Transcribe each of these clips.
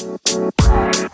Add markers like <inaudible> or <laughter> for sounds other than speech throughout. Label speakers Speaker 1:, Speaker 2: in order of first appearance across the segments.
Speaker 1: Bye.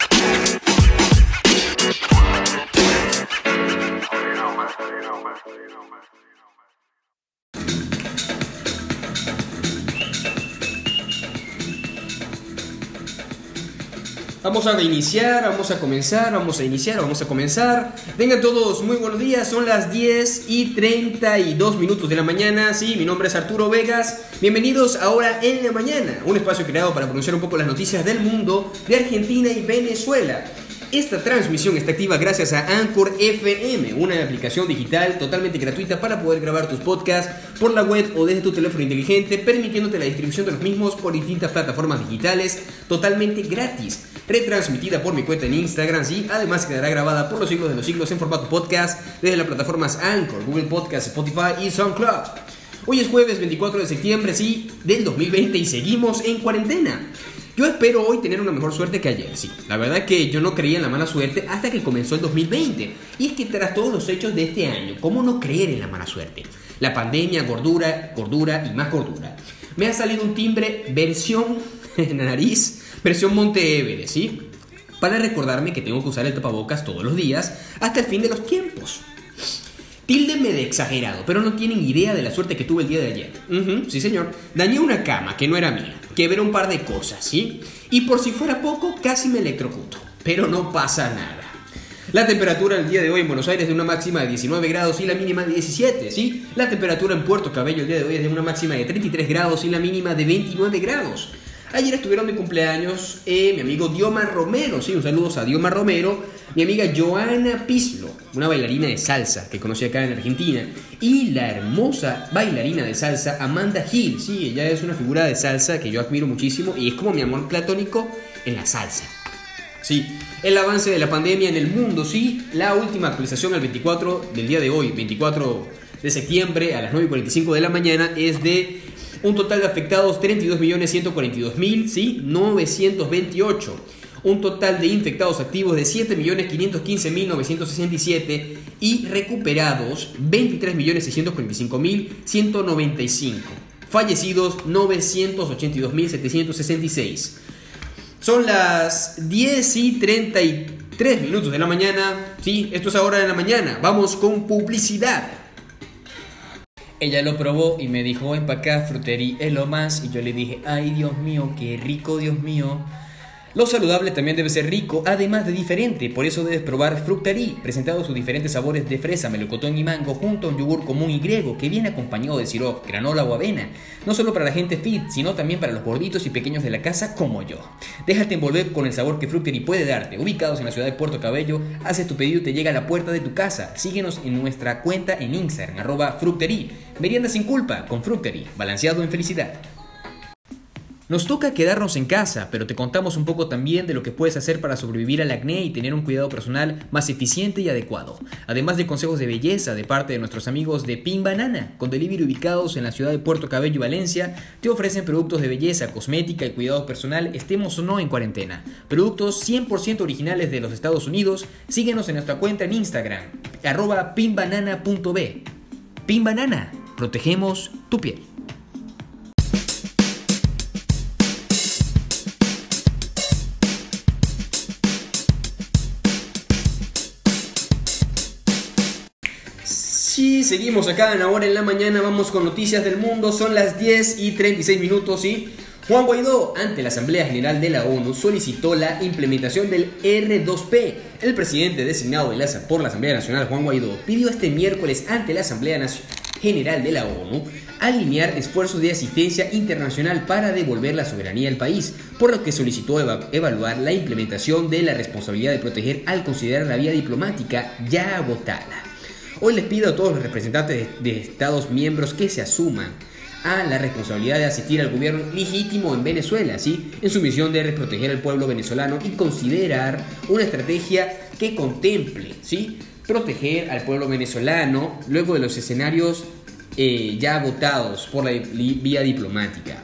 Speaker 1: Vamos a iniciar, vamos a comenzar, vamos a iniciar, vamos a comenzar. Vengan todos, muy buenos días, son las 10 y 32 minutos de la mañana. Sí, mi nombre es Arturo Vegas. Bienvenidos ahora en la mañana, un espacio creado para pronunciar un poco las noticias del mundo, de Argentina y Venezuela. Esta transmisión está activa gracias a Anchor FM, una aplicación digital totalmente gratuita para poder grabar tus podcasts por la web o desde tu teléfono inteligente, permitiéndote la distribución de los mismos por distintas plataformas digitales totalmente gratis. Retransmitida por mi cuenta en Instagram, sí, además quedará grabada por los siglos de los siglos en formato podcast desde las plataformas Anchor, Google Podcast, Spotify y SoundCloud. Hoy es jueves 24 de septiembre, sí, del 2020 y seguimos en cuarentena. Yo espero hoy tener una mejor suerte que ayer, sí. La verdad es que yo no creía en la mala suerte hasta que comenzó el 2020. Y es que tras todos los hechos de este año, ¿cómo no creer en la mala suerte? La pandemia, gordura, gordura y más gordura. Me ha salido un timbre versión <laughs> nariz, versión Monte Everest, ¿sí? Para recordarme que tengo que usar el tapabocas todos los días hasta el fin de los tiempos. Tíldenme de exagerado, pero no tienen idea de la suerte que tuve el día de ayer. Sí, señor. Dañé una cama que no era mía. Quebré un par de cosas, ¿sí? Y por si fuera poco, casi me electrocuto. Pero no pasa nada. La temperatura el día de hoy en Buenos Aires es de una máxima de 19 grados y la mínima de 17, ¿sí? La temperatura en Puerto Cabello el día de hoy es de una máxima de 33 grados y la mínima de 29 grados. Ayer estuvieron de cumpleaños eh, mi amigo Dioma Romero, sí, un saludo a Dioma Romero, mi amiga Joana Pislo, una bailarina de salsa que conocí acá en Argentina, y la hermosa bailarina de salsa Amanda Hill, sí, ella es una figura de salsa que yo admiro muchísimo y es como mi amor platónico en la salsa. Sí, el avance de la pandemia en el mundo, sí, la última actualización al 24 del día de hoy, 24 de septiembre a las 9.45 de la mañana, es de un total de afectados 32.142.000, ¿sí? 928. Un total de infectados activos de 7.515.967 y recuperados 23.645.195. Fallecidos 982.766. Son las 10 y 33 minutos de la mañana. Sí, esto es ahora de la mañana. Vamos con publicidad. Ella lo probó y me dijo, ven para acá, frutería es lo más. Y yo le dije, ay Dios mío, qué rico, Dios mío. Lo saludable también debe ser rico, además de diferente, por eso debes probar Fructari, presentado sus diferentes sabores de fresa, melocotón y mango, junto a un yogur común y griego que viene acompañado de sirop, granola o avena. No solo para la gente fit, sino también para los gorditos y pequeños de la casa como yo. Déjate envolver con el sabor que Fructari puede darte. Ubicados en la ciudad de Puerto Cabello, haces tu pedido y te llega a la puerta de tu casa. Síguenos en nuestra cuenta en Instagram, arroba Fructeri. Merienda sin culpa, con Fructeri, balanceado en felicidad. Nos toca quedarnos en casa, pero te contamos un poco también de lo que puedes hacer para sobrevivir al acné y tener un cuidado personal más eficiente y adecuado. Además de consejos de belleza de parte de nuestros amigos de Pin Banana, con delivery ubicados en la ciudad de Puerto Cabello y Valencia, te ofrecen productos de belleza, cosmética y cuidado personal, estemos o no en cuarentena. Productos 100% originales de los Estados Unidos. Síguenos en nuestra cuenta en Instagram, arroba pinbanana.b. Pin Banana, protegemos tu piel. Seguimos acá en Ahora en la Mañana, vamos con noticias del mundo, son las 10 y 36 minutos y Juan Guaidó, ante la Asamblea General de la ONU, solicitó la implementación del R2P. El presidente designado por la Asamblea Nacional, Juan Guaidó, pidió este miércoles ante la Asamblea General de la ONU alinear esfuerzos de asistencia internacional para devolver la soberanía al país, por lo que solicitó evaluar la implementación de la responsabilidad de proteger al considerar la vía diplomática ya agotada. Hoy les pido a todos los representantes de, Estados miembros que se asuman a la responsabilidad de asistir al gobierno legítimo en Venezuela, ¿sí? en su misión de proteger al pueblo venezolano y considerar una estrategia que contemple ¿sí? proteger al pueblo venezolano luego de los escenarios eh, ya votados por la vía diplomática.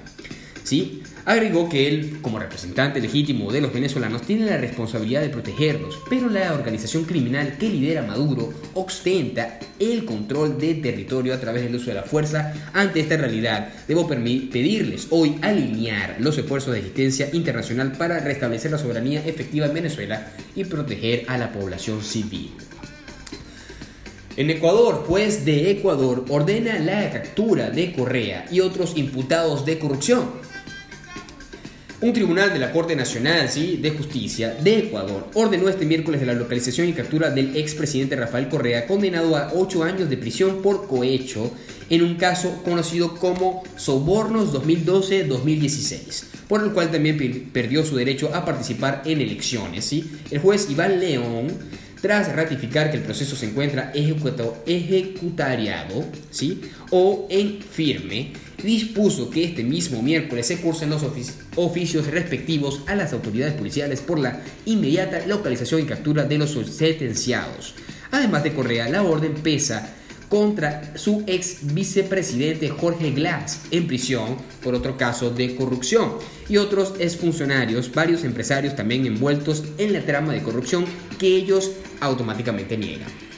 Speaker 1: ¿Sí? Agregó que él, como representante legítimo de los venezolanos, tiene la responsabilidad de protegerlos, pero la organización criminal que lidera Maduro ostenta el control del territorio a través del uso de la fuerza. Ante esta realidad, debo pedirles hoy alinear los esfuerzos de asistencia internacional para restablecer la soberanía efectiva en Venezuela y proteger a la población civil. En Ecuador, juez de Ecuador ordena la captura de Correa y otros imputados de corrupción. Un tribunal de la Corte Nacional ¿sí? de Justicia de Ecuador ordenó este miércoles la localización y captura del expresidente Rafael Correa, condenado a ocho años de prisión por cohecho en un caso conocido como Sobornos 2012-2016, por el cual también perdió su derecho a participar en elecciones. ¿sí? El juez Iván León tras ratificar que el proceso se encuentra ejecutariado ¿sí? o en firme, dispuso que este mismo miércoles se cursen los oficios respectivos a las autoridades policiales por la inmediata localización y captura de los sentenciados. Además de Correa, la orden pesa contra su ex vicepresidente Jorge Glass en prisión por otro caso de corrupción y otros exfuncionarios, varios empresarios también envueltos en la trama de corrupción que ellos automáticamente niegan.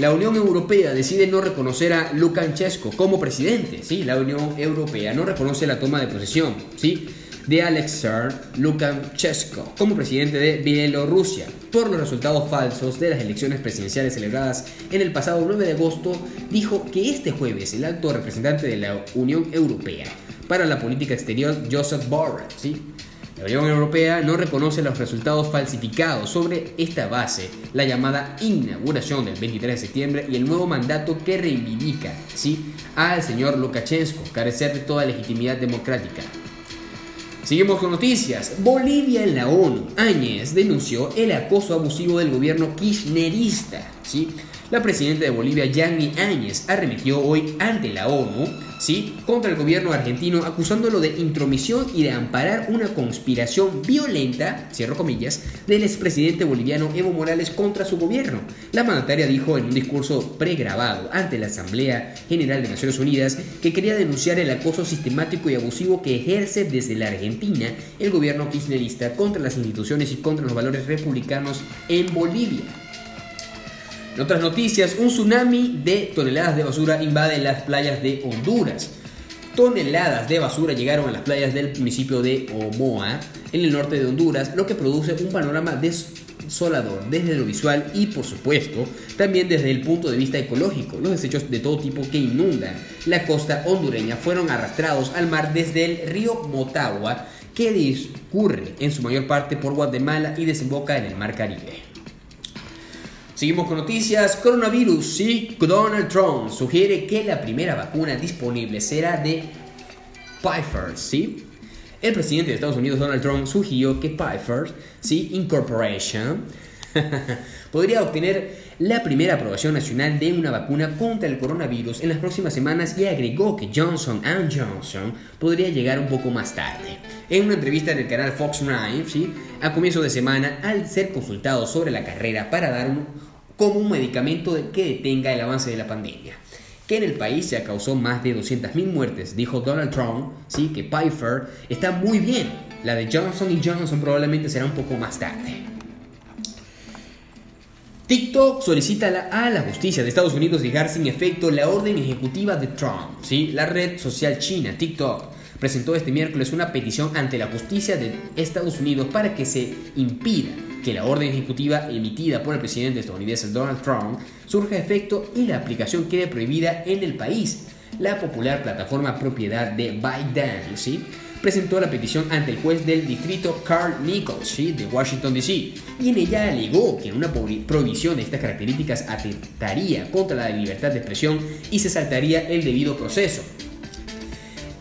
Speaker 1: La Unión Europea decide no reconocer a Lukashenko como presidente, ¿sí? La Unión Europea no reconoce la toma de posesión, ¿sí? de Alexei Lukashenko como presidente de Bielorrusia por los resultados falsos de las elecciones presidenciales celebradas en el pasado 9 de agosto, dijo que este jueves el alto representante de la Unión Europea para la política exterior, Joseph Borrell, ¿sí? La Unión Europea no reconoce los resultados falsificados sobre esta base, la llamada inauguración del 23 de septiembre y el nuevo mandato que reivindica ¿sí? al señor Lukashenko carecer de toda legitimidad democrática. Seguimos con noticias. Bolivia en la ONU. Áñez denunció el acoso abusivo del gobierno kirchnerista. ¿sí? La presidenta de Bolivia, Yanni Áñez, arremetió hoy ante la ONU ¿sí? contra el gobierno argentino acusándolo de intromisión y de amparar una conspiración violenta, cierro comillas, del expresidente boliviano Evo Morales contra su gobierno. La mandataria dijo en un discurso pregrabado ante la Asamblea General de Naciones Unidas que quería denunciar el acoso sistemático y abusivo que ejerce desde la Argentina el gobierno kirchnerista contra las instituciones y contra los valores republicanos en Bolivia. En otras noticias, un tsunami de toneladas de basura invade las playas de Honduras. Toneladas de basura llegaron a las playas del municipio de Omoa, en el norte de Honduras, lo que produce un panorama desolador desde lo visual y, por supuesto, también desde el punto de vista ecológico. Los desechos de todo tipo que inundan la costa hondureña fueron arrastrados al mar desde el río Motagua, que discurre en su mayor parte por Guatemala y desemboca en el mar Caribe. Seguimos con noticias. Coronavirus, sí. Donald Trump sugiere que la primera vacuna disponible será de Pfizer, ¿sí? El presidente de Estados Unidos, Donald Trump, sugirió que Pfizer, ¿sí? Incorporation, <laughs> podría obtener la primera aprobación nacional de una vacuna contra el coronavirus en las próximas semanas y agregó que Johnson Johnson podría llegar un poco más tarde. En una entrevista del canal Fox News, ¿sí? a comienzo de semana, al ser consultado sobre la carrera para dar un, como un medicamento que detenga el avance de la pandemia. Que en el país se causó más de 200.000 muertes, dijo Donald Trump, ¿sí? que Pfizer está muy bien. La de Johnson Johnson probablemente será un poco más tarde. TikTok solicita a la justicia de Estados Unidos dejar sin efecto la orden ejecutiva de Trump. ¿sí? La red social china TikTok presentó este miércoles una petición ante la justicia de Estados Unidos para que se impida que la orden ejecutiva emitida por el presidente estadounidense Donald Trump surja efecto y la aplicación quede prohibida en el país. La popular plataforma propiedad de ByteDance presentó la petición ante el juez del distrito Carl Nichols de Washington DC y en ella alegó que una prohibición de estas características atentaría contra la libertad de expresión y se saltaría el debido proceso.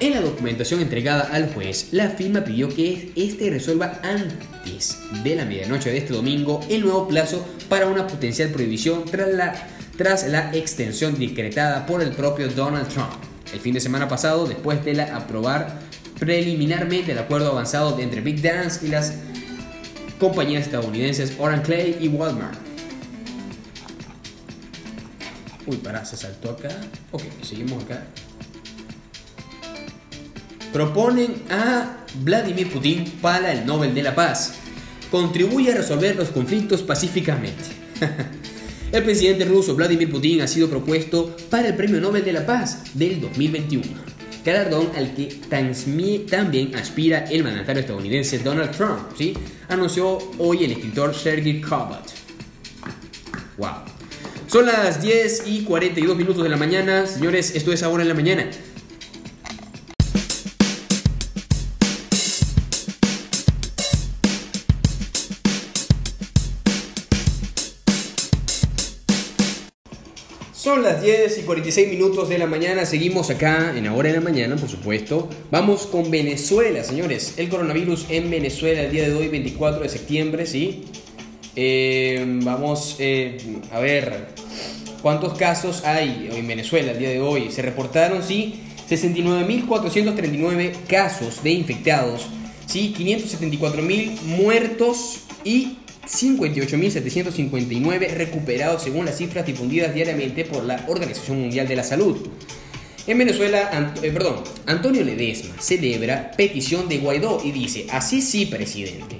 Speaker 1: En la documentación entregada al juez, la firma pidió que éste resuelva antes de la medianoche de este domingo el nuevo plazo para una potencial prohibición tras la, extensión decretada por el propio Donald Trump. El fin de semana pasado, después de aprobar preliminarmente el acuerdo avanzado entre Big Dance y las compañías estadounidenses Orange Clay y Walmart. Uy, para, se saltó acá. Ok, seguimos acá. Proponen a Vladimir Putin para el Nobel de la Paz. Contribuye a resolver los conflictos pacíficamente. <laughs> el presidente ruso Vladimir Putin ha sido propuesto para el Premio Nobel de la Paz del 2021, galardón al que también aspira el mandatario estadounidense Donald Trump, ¿sí? anunció hoy el escritor Sergei Kovat. Wow. Son las 10 y 42 minutos de la mañana, señores, esto es ahora en la mañana. 46 minutos de la mañana, seguimos acá en Ahora en la Mañana, por supuesto. Vamos con Venezuela, señores. El coronavirus en Venezuela el día de hoy, 24 de septiembre, ¿sí? Eh, vamos eh, a ver cuántos casos hay en Venezuela el día de hoy. Se reportaron, sí, 69.439 casos de infectados, sí, 574.000 muertos y 58.759 recuperados según las cifras difundidas diariamente por la Organización Mundial de la Salud. En Venezuela, eh, perdón, Antonio Ledesma celebra petición de Guaidó y dice, así sí, presidente.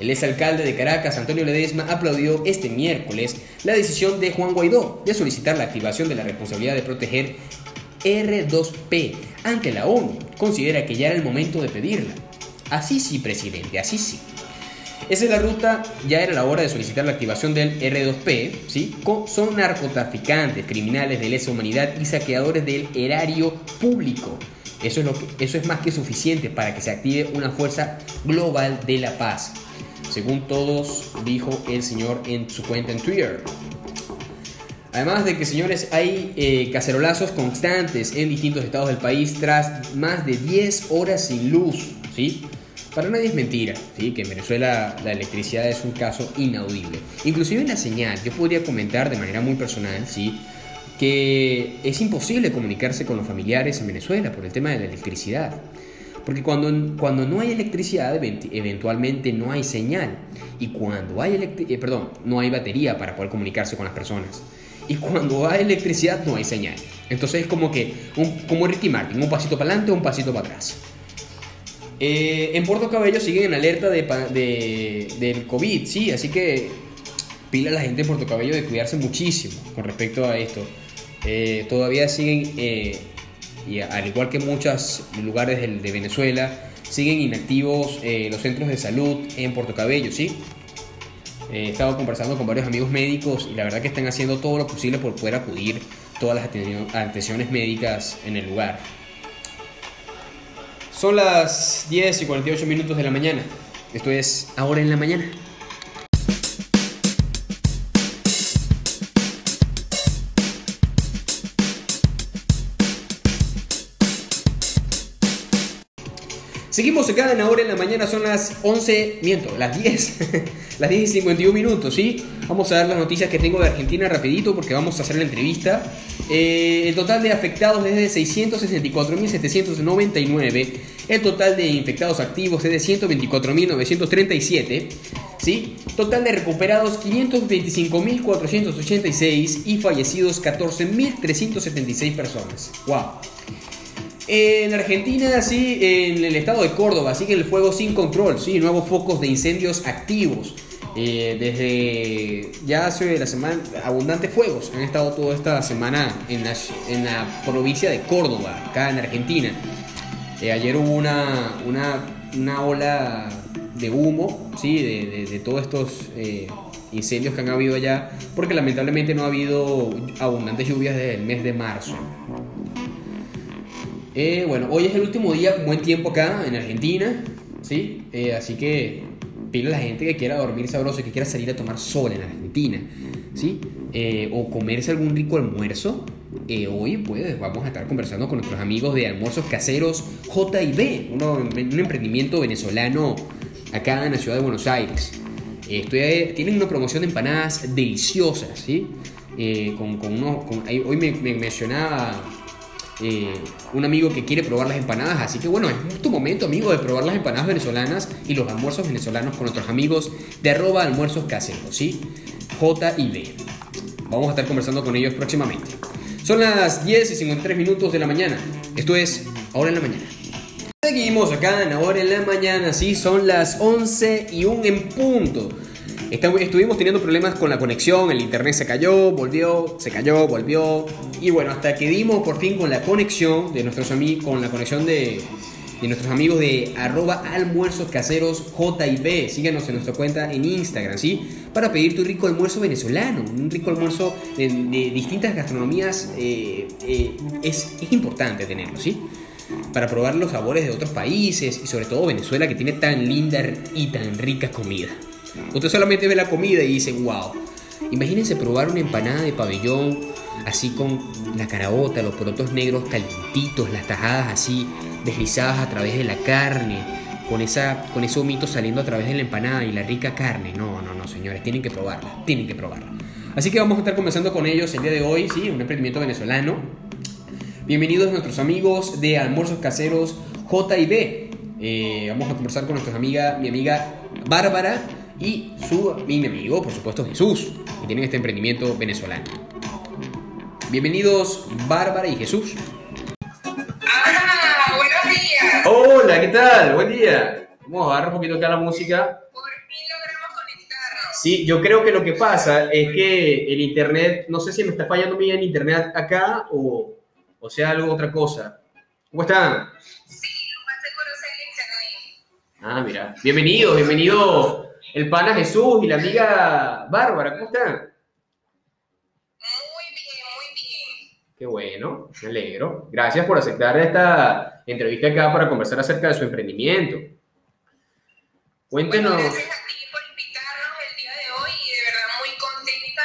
Speaker 1: El exalcalde de Caracas, Antonio Ledesma, aplaudió este miércoles la decisión de Juan Guaidó de solicitar la activación de la responsabilidad de proteger R2P ante la ONU. Considera que ya era el momento de pedirla. Así sí, presidente, así sí. Esa es la ruta, ya era la hora de solicitar la activación del R2P, ¿sí? Son narcotraficantes, criminales de lesa humanidad y saqueadores del erario público. Eso es, lo que, eso es más que suficiente para que se active una fuerza global de la paz. Según todos, dijo el señor en su cuenta en Twitter. Además de que, señores, hay eh, cacerolazos constantes en distintos estados del país tras más de 10 horas sin luz, ¿sí? Para nadie es mentira, ¿sí? que en Venezuela la electricidad es un caso inaudible. Inclusive en la señal, yo podría comentar de manera muy personal, ¿sí? que es imposible comunicarse con los familiares en Venezuela por el tema de la electricidad. Porque cuando, cuando no hay electricidad, eventualmente no hay señal. Y cuando hay eh, perdón, no hay batería para poder comunicarse con las personas. Y cuando hay electricidad, no hay señal. Entonces es como que, un, como Ricky Martin, un pasito para adelante, un pasito para atrás. Eh, en Puerto Cabello siguen en alerta de, del COVID, sí, así que pila a la gente de Puerto Cabello de cuidarse muchísimo con respecto a esto. Eh, todavía siguen, eh, y al igual que muchos lugares de, Venezuela, siguen inactivos los centros de salud en Puerto Cabello, sí. he estado conversando con varios amigos médicos y la verdad que están haciendo todo lo posible por poder acudir todas las atenciones médicas en el lugar. Son las 10 y 48 minutos de la mañana. Esto es Ahora en la Mañana. Seguimos acá en Ahora en la Mañana, son las 11, miento, las 10, <laughs> las 10 y 51 minutos, ¿sí? Vamos a dar las noticias que tengo de Argentina rapidito porque vamos a hacer la entrevista. Eh, el total de afectados es de 664.799 el total de infectados activos es de 124.937. ¿sí? Total de recuperados 525.486 y fallecidos 14.376 personas. ¡Wow! En Argentina, sí, en el estado de Córdoba, sigue el fuego sin control, sí, nuevos focos de incendios activos. Eh, desde ya hace la semana, abundantes fuegos han estado toda esta semana en la, en la provincia de Córdoba, acá en Argentina. Eh, ayer hubo una, una, ola de humo, ¿sí? de, de, todos estos eh, incendios que han habido allá, porque lamentablemente no ha habido abundantes lluvias desde el mes de marzo. Eh, bueno, hoy es el último día buen tiempo acá en Argentina, ¿sí? así que pide a la gente que quiera dormir sabroso que quiera salir a tomar sol en Argentina, ¿sí? o comerse algún rico almuerzo, eh, hoy pues vamos a estar conversando con nuestros amigos de Almuerzos Caseros JB, un emprendimiento venezolano acá en la ciudad de Buenos Aires. Eh, tienen una promoción de empanadas deliciosas, ¿sí? Eh, hoy me, mencionaba un amigo que quiere probar las empanadas, así que bueno, es tu momento, amigo, de probar las empanadas venezolanas y los almuerzos venezolanos con nuestros amigos de arroba almuerzos caseros, ¿sí? JB. Vamos a estar conversando con ellos próximamente. Son las 10 y 53 minutos de la mañana. Esto es Ahora en la Mañana. Seguimos acá en ahora en la mañana, sí, son las 11 y 1 en punto. Estuvimos teniendo problemas con la conexión, el internet se cayó, volvió, se cayó, volvió. Y bueno, hasta que dimos por fin con la conexión de nuestros amigos, con la conexión de, nuestros amigos de arroba almuerzos caseros JB. Síganos en nuestra cuenta en Instagram, ¿sí? Para pedir tu rico almuerzo venezolano, un rico almuerzo de, distintas gastronomías. Eh, eh, es, es importante tenerlo, ¿sí? Para probar los sabores de otros países y sobre todo Venezuela que tiene tan linda y tan rica comida. Usted solamente ve la comida y dice, wow. Imagínense probar una empanada de pabellón así con la caraota, los porotos negros calientitos, las tajadas así deslizadas a través de la carne, con, esa, con ese humito saliendo a través de la empanada y la rica carne. No, no, no, señores, tienen que probarla, tienen que probarla. Así que vamos a estar conversando con ellos el día de hoy, sí, un emprendimiento venezolano. Bienvenidos nuestros amigos de Almuerzos Caseros J&B. Eh, vamos a conversar con nuestra amiga, mi amiga Bárbara y su mi amigo, por supuesto, Jesús, que tienen este emprendimiento venezolano. Bienvenidos Bárbara y Jesús. ¿Qué tal? Buen día. Vamos a bajar un poquito acá la música.
Speaker 2: Por fin logramos conectarnos.
Speaker 1: Sí, yo creo que lo que pasa es que el internet, no sé si me está fallando bien el internet acá o, o sea algo otra cosa. ¿Cómo están?
Speaker 2: Sí, lo más seguro es el internet.
Speaker 1: Ah, mira. Bienvenido, bienvenido el pana Jesús y la amiga Bárbara, ¿cómo están?
Speaker 2: Muy bien, muy bien.
Speaker 1: Qué bueno, me alegro. Gracias por aceptar esta entrevista acá para conversar acerca de su emprendimiento. Cuéntenos.
Speaker 2: gracias a ti por invitarnos el día de hoy y de verdad muy contenta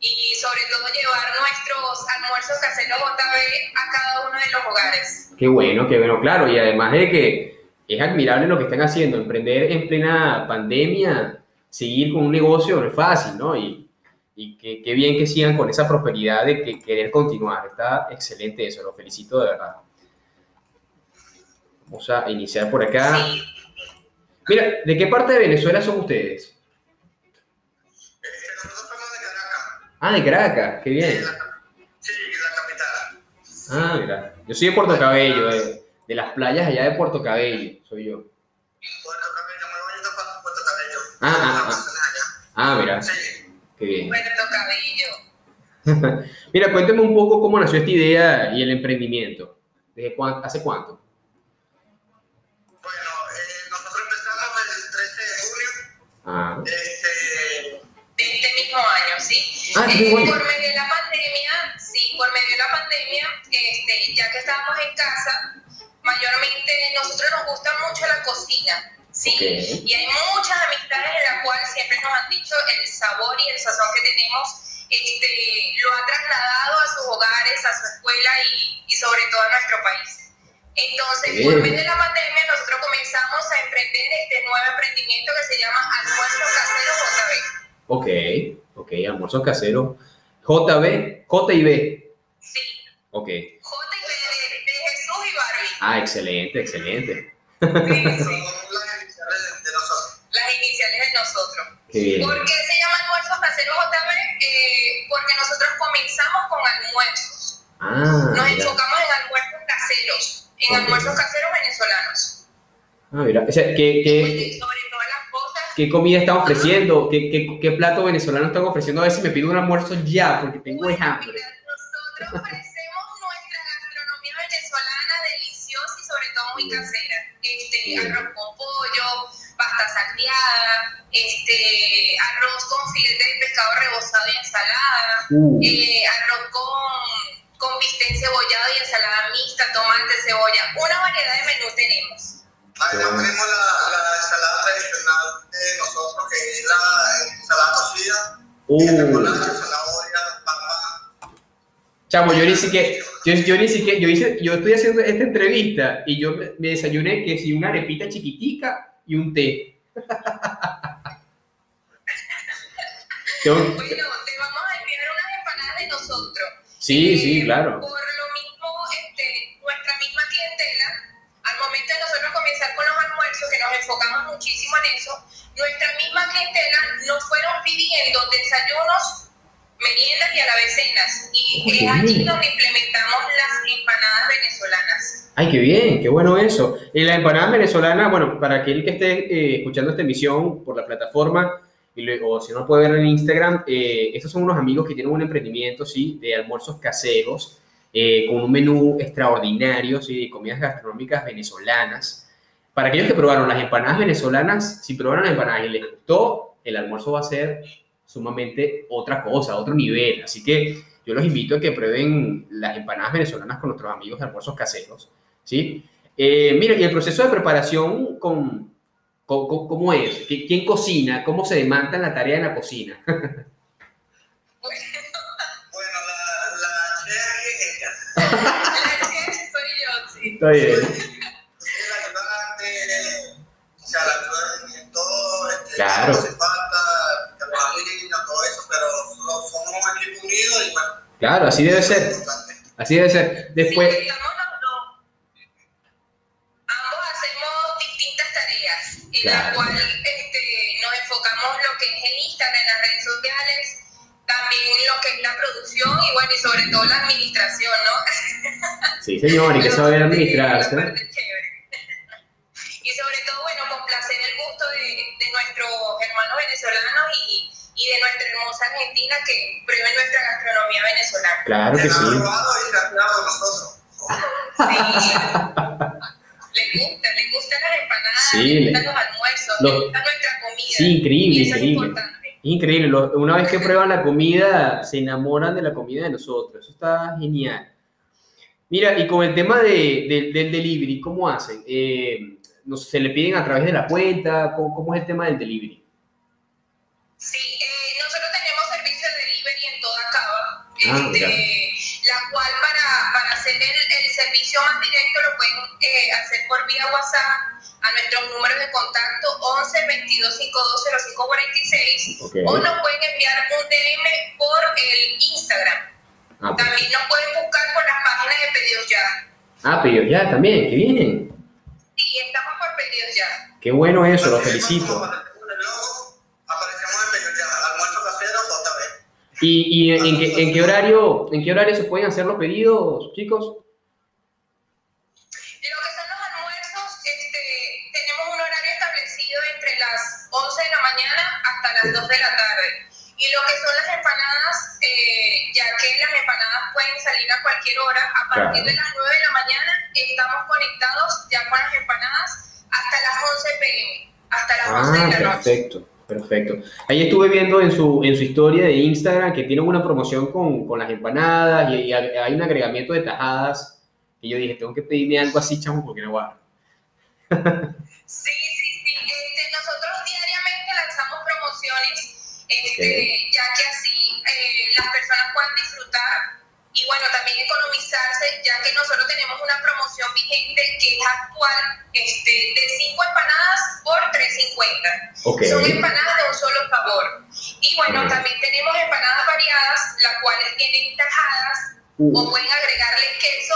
Speaker 2: y sobre todo llevar nuestros almuerzos caseros JB a cada uno de los hogares.
Speaker 1: Qué bueno, qué bueno, claro. Y además de que es admirable lo que están haciendo, emprender en plena pandemia, seguir con un negocio no es fácil, ¿no? Y, y qué bien que sigan con esa prosperidad de que querer continuar. Está excelente eso, lo felicito de verdad. Vamos a iniciar por acá. Mira, ¿de qué parte de Venezuela son ustedes?
Speaker 3: Nosotros somos de Caracas.
Speaker 1: Ah, de Caracas, qué bien.
Speaker 3: Sí, la capital.
Speaker 1: Ah, mira. Yo soy de Puerto Cabello, eh de las playas allá de Puerto Cabello, soy yo.
Speaker 3: Puerto Cabello, muy bonito para Puerto Cabello.
Speaker 1: Ah, ah, ah. Ah, mira.
Speaker 3: Sí.
Speaker 1: Qué bien.
Speaker 2: Puerto Cabello. <laughs>
Speaker 1: mira, cuénteme un poco cómo nació esta idea y el emprendimiento. ¿Desde cuánto, ¿Hace cuánto?
Speaker 3: Bueno, eh, nosotros empezamos el 13 de julio.
Speaker 1: Ah.
Speaker 3: Este,
Speaker 2: de este mismo año, ¿sí?
Speaker 1: Ah,
Speaker 2: eh,
Speaker 1: bueno.
Speaker 2: Por medio de la pandemia, sí, por medio de la pandemia, este, ya que estábamos en casa, mayormente nosotros nos gusta mucho la cocina, ¿sí?
Speaker 1: Okay.
Speaker 2: Y hay muchas amistades en las cuales siempre nos han dicho el sabor y el sazón que tenemos, este, lo ha trasladado a sus hogares, a su escuela y, y sobre todo a nuestro país. Entonces, por medio de la pandemia, nosotros comenzamos a emprender este nuevo emprendimiento que se llama Almuerzo Casero JB.
Speaker 1: Ok, ok, almuerzo casero. JB, J y B.
Speaker 2: Sí,
Speaker 1: Ok.
Speaker 2: J y B de, de Jesús y Barbie.
Speaker 1: Ah, excelente, excelente.
Speaker 2: Sí, sí.
Speaker 3: son las iniciales de, de nosotros.
Speaker 2: Las iniciales de
Speaker 1: bien.
Speaker 2: ¿Por qué se llama Almuerzos Caseros JB? Eh, porque nosotros comenzamos con almuerzos.
Speaker 1: Ah,
Speaker 2: Nos
Speaker 1: mira.
Speaker 2: enfocamos en almuerzos caseros, en
Speaker 1: Ok.
Speaker 2: almuerzos caseros venezolanos.
Speaker 1: Ah, mira. O sea, ¿qué,
Speaker 2: Pues,
Speaker 1: qué,
Speaker 2: sobre todas las cosas,
Speaker 1: qué comida están ofreciendo? ¿Qué, qué, qué plato venezolano están ofreciendo? A si me pido un almuerzo ya, porque tengo
Speaker 2: Bueno,
Speaker 1: hambre.
Speaker 2: mira, nosotros ofrecemos nuestra gastronomía venezolana deliciosa y sobre todo muy casera. Este, arroz con pollo, pasta salteada, este, arroz con filete de pescado rebozado y ensalada,
Speaker 1: Uh,
Speaker 2: eh, arroz con, con bistec cebollado y ensalada mixta, tomate, cebolla. Una variedad de menú tenemos.
Speaker 3: Además tenemos la, la ensalada tradicional de nosotros, que es la ensalada cocida, que es de
Speaker 1: uh.
Speaker 3: chocolate, zanahoria, papa.
Speaker 1: Chamo, yo ni siquiera, yo, yo ni siquiera, yo hice, yo estoy haciendo esta entrevista y yo me desayuné que si una arepita chiquitica y un té.
Speaker 2: Bueno, te vamos a enviar unas empanadas de nosotros.
Speaker 1: sí,
Speaker 2: Eh,
Speaker 1: sí, claro.
Speaker 2: Por lo mismo, este, nuestra misma clientela, al momento de nosotros comenzar con los almuerzos, que nos enfocamos muchísimo en eso, nuestra misma clientela nos fueron pidiendo desayunos meriendas y a la vez cenas. Y es allí donde implementamos las empanadas venezolanas.
Speaker 1: Ay, qué bien, qué bueno eso. Y la empanada venezolana, bueno, para aquel que esté eh, escuchando esta emisión por la plataforma, y o si no puede ver en Instagram, eh, estos son unos amigos que tienen un emprendimiento, sí, de almuerzos caseros, eh, con un menú extraordinario, sí, de comidas gastronómicas venezolanas. Para aquellos que probaron las empanadas venezolanas, si probaron las empanadas y les gustó, el almuerzo va a ser sumamente otra cosa, otro nivel. Así que yo los invito a que prueben las empanadas venezolanas con nuestros amigos de almuerzos caseros, ¿sí? Eh, mira, y el proceso de preparación con, ¿Cómo, es? ¿Quién cocina? ¿Cómo se demanda la tarea en la cocina? <laughs>
Speaker 3: bueno, la, la chef es ella. <laughs>
Speaker 2: la chef soy yo, sí.
Speaker 1: Está bien.
Speaker 3: la y bueno.
Speaker 1: Claro, así debe ser. Así debe ser. Después...
Speaker 2: Sí, la cual este, nos enfocamos lo que es en Instagram, en las redes sociales, también lo que es la producción y bueno, y sobre todo la administración, ¿no?
Speaker 1: Sí, señor, y que saber administrarse. <laughs>
Speaker 2: y sobre todo, bueno, complacer el gusto de, de nuestros hermanos venezolanos y, y, de nuestra hermosa Argentina que prueben nuestra gastronomía venezolana.
Speaker 1: Claro que sí.
Speaker 2: Sí. les gusta, les gustan las empanadas,
Speaker 1: sí,
Speaker 2: les gustan los almuerzos, les gusta nuestra comida.
Speaker 1: Sí, increíble, increíble.
Speaker 2: Es
Speaker 1: increíble. Una vez que prueban la comida, se enamoran de la comida de nosotros. Eso está genial. Mira, y con el tema de, del delivery, ¿cómo hacen? Eh, ¿Se le piden a través de la cuenta? ¿Cómo, cómo es el tema del delivery?
Speaker 2: Sí,
Speaker 1: Ah,
Speaker 2: este, la cual para, para hacer el, el, servicio más directo lo pueden eh, hacer por vía WhatsApp a nuestros números de contacto 11 22 52 05 46
Speaker 1: okay.
Speaker 2: o nos pueden enviar un DM por el Instagram.
Speaker 1: Ah,
Speaker 2: también nos pueden buscar por las páginas de pedidos ya.
Speaker 1: Ah, pedidos ya también, que vienen.
Speaker 2: Sí, estamos por pedidos ya.
Speaker 1: Qué bueno eso, lo felicito. ¿Y, y en, qué, en, qué, horario, en qué horario se pueden hacer los pedidos, chicos?
Speaker 2: Lo que son los almuerzos, este, tenemos un horario establecido entre las 11 de la mañana hasta las 2 de la tarde. Y lo que son las empanadas, eh, ya que las empanadas pueden salir a cualquier hora, a partir
Speaker 1: Claro.
Speaker 2: de las 9 de la mañana estamos conectados ya con las empanadas hasta las 11 pm, hasta las 11
Speaker 1: Ah,
Speaker 2: de la noche.
Speaker 1: perfecto, perfecto. Ahí estuve viendo en su, en su historia de Instagram que tienen una promoción con, con las empanadas y, y hay un agregamiento de tajadas. Y yo dije, tengo que pedirme algo así, chamo, porque no voy a... <laughs>
Speaker 2: Sí, sí, sí. Este, nosotros diariamente lanzamos promociones, este, ya que así eh, las personas puedan disfrutar y bueno, también economizarse, ya que nosotros tenemos una promoción vigente que es actual, este, de 5 empanadas por 3.50.
Speaker 1: Ok.
Speaker 2: Son empanadas de un solo sabor. Y bueno,
Speaker 1: Ok.
Speaker 2: también tenemos empanadas variadas, las cuales tienen tajadas
Speaker 1: Uh,
Speaker 2: o pueden agregarle queso.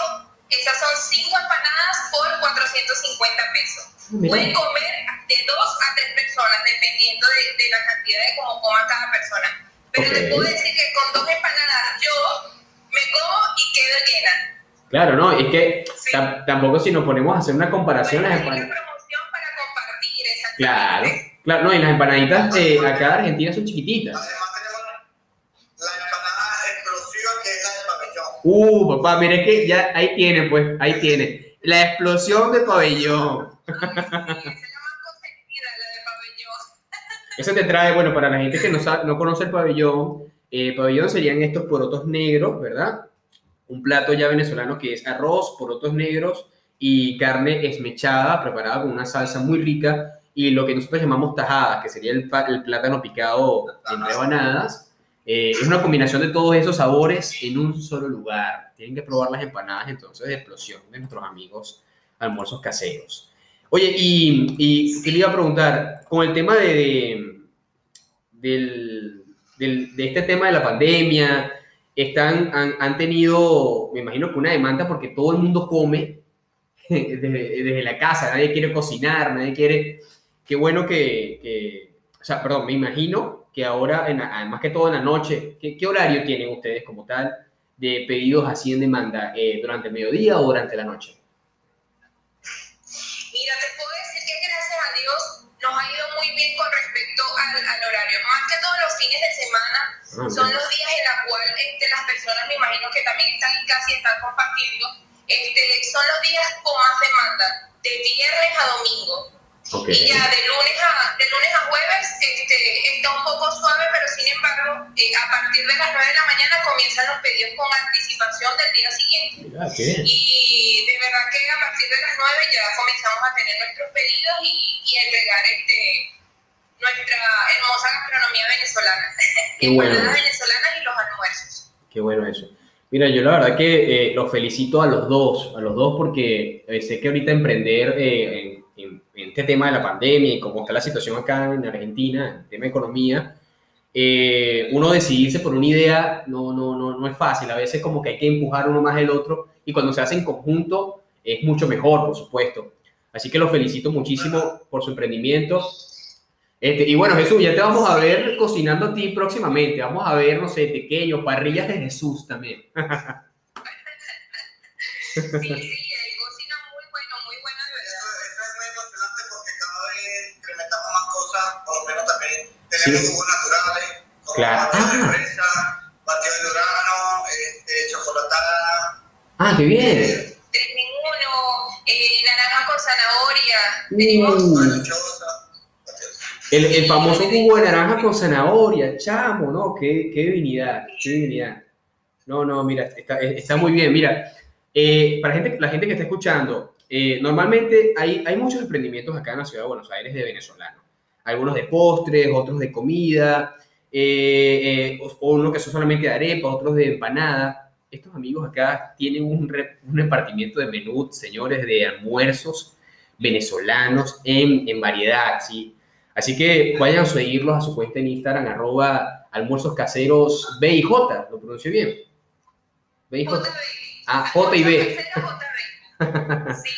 Speaker 2: Esas son 5 empanadas por 450 pesos.
Speaker 1: mira.
Speaker 2: Pueden comer de 2 a 3 personas, dependiendo de, de la cantidad de cómo coma cada persona. Pero
Speaker 1: Ok.
Speaker 2: te puedo decir que con dos empanadas yo me como y quedo llena.
Speaker 1: Claro, ¿no? Es que
Speaker 2: Sí.
Speaker 1: tam- tampoco si nos ponemos a hacer una comparación, las
Speaker 2: Bueno,
Speaker 1: empanadas...
Speaker 2: promoción para compartir,
Speaker 1: Claro, claro, no, y las empanaditas de acá de Argentina son chiquititas.
Speaker 3: Además tenemos la empanada explosiva que es la de pabellón.
Speaker 1: Uh, papá, mire que ya ahí tiene, pues, ahí tiene. La explosión de pabellón.
Speaker 2: Ay, sí, esa es la más consentida, la de pabellón.
Speaker 1: Eso te trae, bueno, para la gente que no, sabe- no conoce el pabellón, eh, pabellón serían estos porotos negros, ¿verdad? Un plato ya venezolano que es arroz, porotos negros y carne esmechada, preparada con una salsa muy rica, y lo que nosotros llamamos tajada, que sería el, plátano picado en rebanadas. Eh, es una combinación de todos esos sabores en un solo lugar. Tienen que probar las empanadas entonces de explosión de nuestros amigos almuerzos caseros. Oye, y, y ¿qué le iba a preguntar? Con el tema de- del, del- de este tema de la pandemia, están, han, han tenido, me imagino que una demanda porque todo el mundo come <laughs> desde, desde la casa, nadie quiere cocinar, nadie quiere... Qué bueno que, que sea, perdón, me imagino que ahora, en, más que todo en la noche, ¿qué, ¿qué, horario tienen ustedes como tal de pedidos así en demanda? Eh, ¿Durante el mediodía o durante la noche?
Speaker 2: Mira, te puedo decir que gracias a Dios nos ha ido muy bien con respecto al, al horario. Más que todos los fines de semana ah, son los días en los cuales este, las personas, me imagino que también están en casa y están compartiendo, este, son los días con más demanda, de viernes a domingo. Y ya de lunes a, de lunes a jueves este, está un poco suave, pero sin embargo, eh, a partir de las 9 de la mañana comienzan los pedidos con anticipación del día siguiente. y de verdad que a partir de las 9 ya comenzamos a tener nuestros pedidos y, y entregar este, nuestra hermosa gastronomía venezolana. <laughs>
Speaker 1: Qué bueno.
Speaker 2: venezolanas y los almuerzos.
Speaker 1: Qué bueno eso. Mira, yo la verdad que eh, los felicito a los dos, a los dos porque eh, sé que ahorita emprender eh, en en, este tema de la pandemia y cómo está la situación acá en Argentina, en el tema de economía, eh, uno decidirse por una idea no, no, no, no es fácil. A veces como que hay que empujar uno más el otro y cuando se hace en conjunto es mucho mejor, por supuesto. Así que lo felicito muchísimo por su emprendimiento. Este, y bueno, Jesús, ya te vamos a ver cocinando a ti próximamente. Vamos a ver, no sé, pequeños, parrillas de Jesús también.
Speaker 2: sí, sí.
Speaker 3: tenemos jugos naturales, como claro. batido de fresa, batido de durazno, este, chocolatada.
Speaker 1: Ah, qué bien.
Speaker 2: Tres en uno, eh, naranja con zanahoria, tenemos
Speaker 3: mm.
Speaker 1: El, el, famoso jugo de naranja con zanahoria, chamo, ¿no? Qué, qué divinidad, qué divinidad. No, no, mira, está, está muy bien. Mira, eh, para gente, la gente que está escuchando, eh, normalmente hay, hay muchos emprendimientos acá en la ciudad de Buenos Aires de venezolanos algunos de postres, otros de comida, eh, eh, o, uno que son solamente de arepa, otros de empanada. Estos amigos acá tienen un, un repartimiento de menú, señores, de almuerzos venezolanos en, en variedad, ¿sí? Así que vayan a seguirlos a su cuenta en Instagram, arroba almuerzos caseros B y J, ¿lo pronuncio bien?
Speaker 2: B y J.
Speaker 1: Ah, J y B.
Speaker 2: Sí,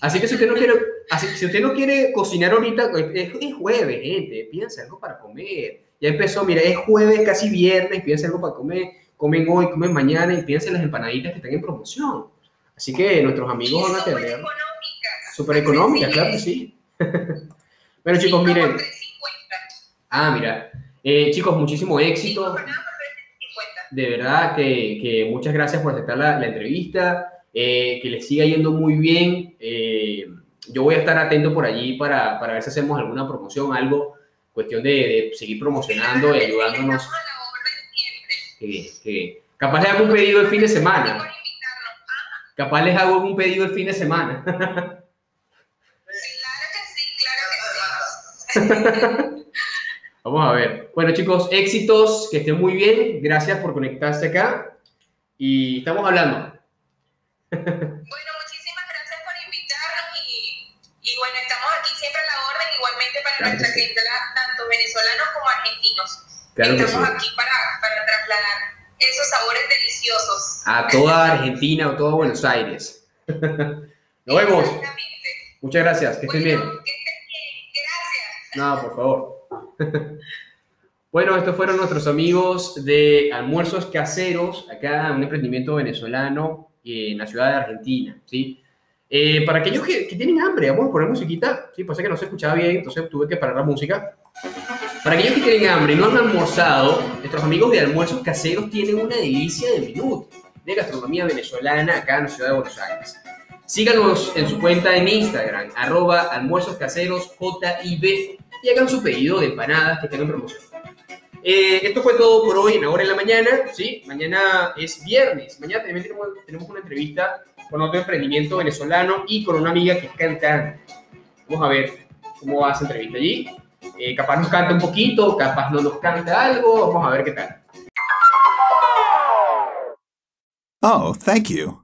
Speaker 1: Así que si usted no quiere, así, si usted no quiere cocinar ahorita, es, jueves, gente, pídense algo para comer. Ya empezó, mira, es jueves, casi viernes, pídense algo para comer, comen hoy, comen mañana y pídense las empanaditas que están en promoción. Así que nuestros amigos van a tener... Súper económicas, claro que sí. <laughs> bueno, chicos, miren. Ah, mira. Eh, chicos, muchísimo éxito. De verdad que, que muchas gracias por aceptar la, la entrevista. Eh, que les siga yendo muy bien. Eh, yo voy a estar atento por allí para, para, ver si hacemos alguna promoción, algo, cuestión de, de seguir promocionando y ayudándonos. Que, Capaz les hago un pedido el fin de semana. Capaz les hago un pedido el fin de semana. <laughs> Vamos a ver. Bueno, chicos, éxitos, que estén muy bien. Gracias por conectarse acá. Y estamos hablando. <laughs>
Speaker 2: Bueno, muchísimas gracias por invitarnos y, y, bueno, estamos aquí siempre a la orden, igualmente para nuestra clientela, tanto venezolanos como argentinos. estamos aquí para, para trasladar esos sabores deliciosos.
Speaker 1: A toda Argentina o todo Buenos Aires. <laughs> Nos vemos. Muchas gracias, que estén bien.
Speaker 2: Que.
Speaker 1: No, por favor. Bueno, estos fueron nuestros amigos de Almuerzos Caseros, acá un emprendimiento venezolano en la ciudad de Argentina, ¿sí? Eh, para aquellos que, tienen hambre, vamos a poner musiquita, ¿sí? Pasa que no se escuchaba bien, entonces tuve que parar la música. Para aquellos que tienen hambre y no han almorzado, nuestros amigos de Almuerzos Caseros tienen una delicia de menú de gastronomía venezolana acá en la ciudad de Buenos Aires. Síganos en su cuenta en Instagram, arroba almuerzos caseros JIB y hagan su pedido de empanadas que tengan promoción. Eh, esto fue todo por hoy en Ahora en la Mañana, ¿sí? Mañana es viernes. Mañana también tenemos, una entrevista con otro emprendimiento venezolano y con una amiga que es cantante. Vamos a ver cómo va esa entrevista allí. Eh, capaz nos canta un poquito, capaz no nos canta algo. Vamos a ver qué tal.
Speaker 4: Oh, thank you.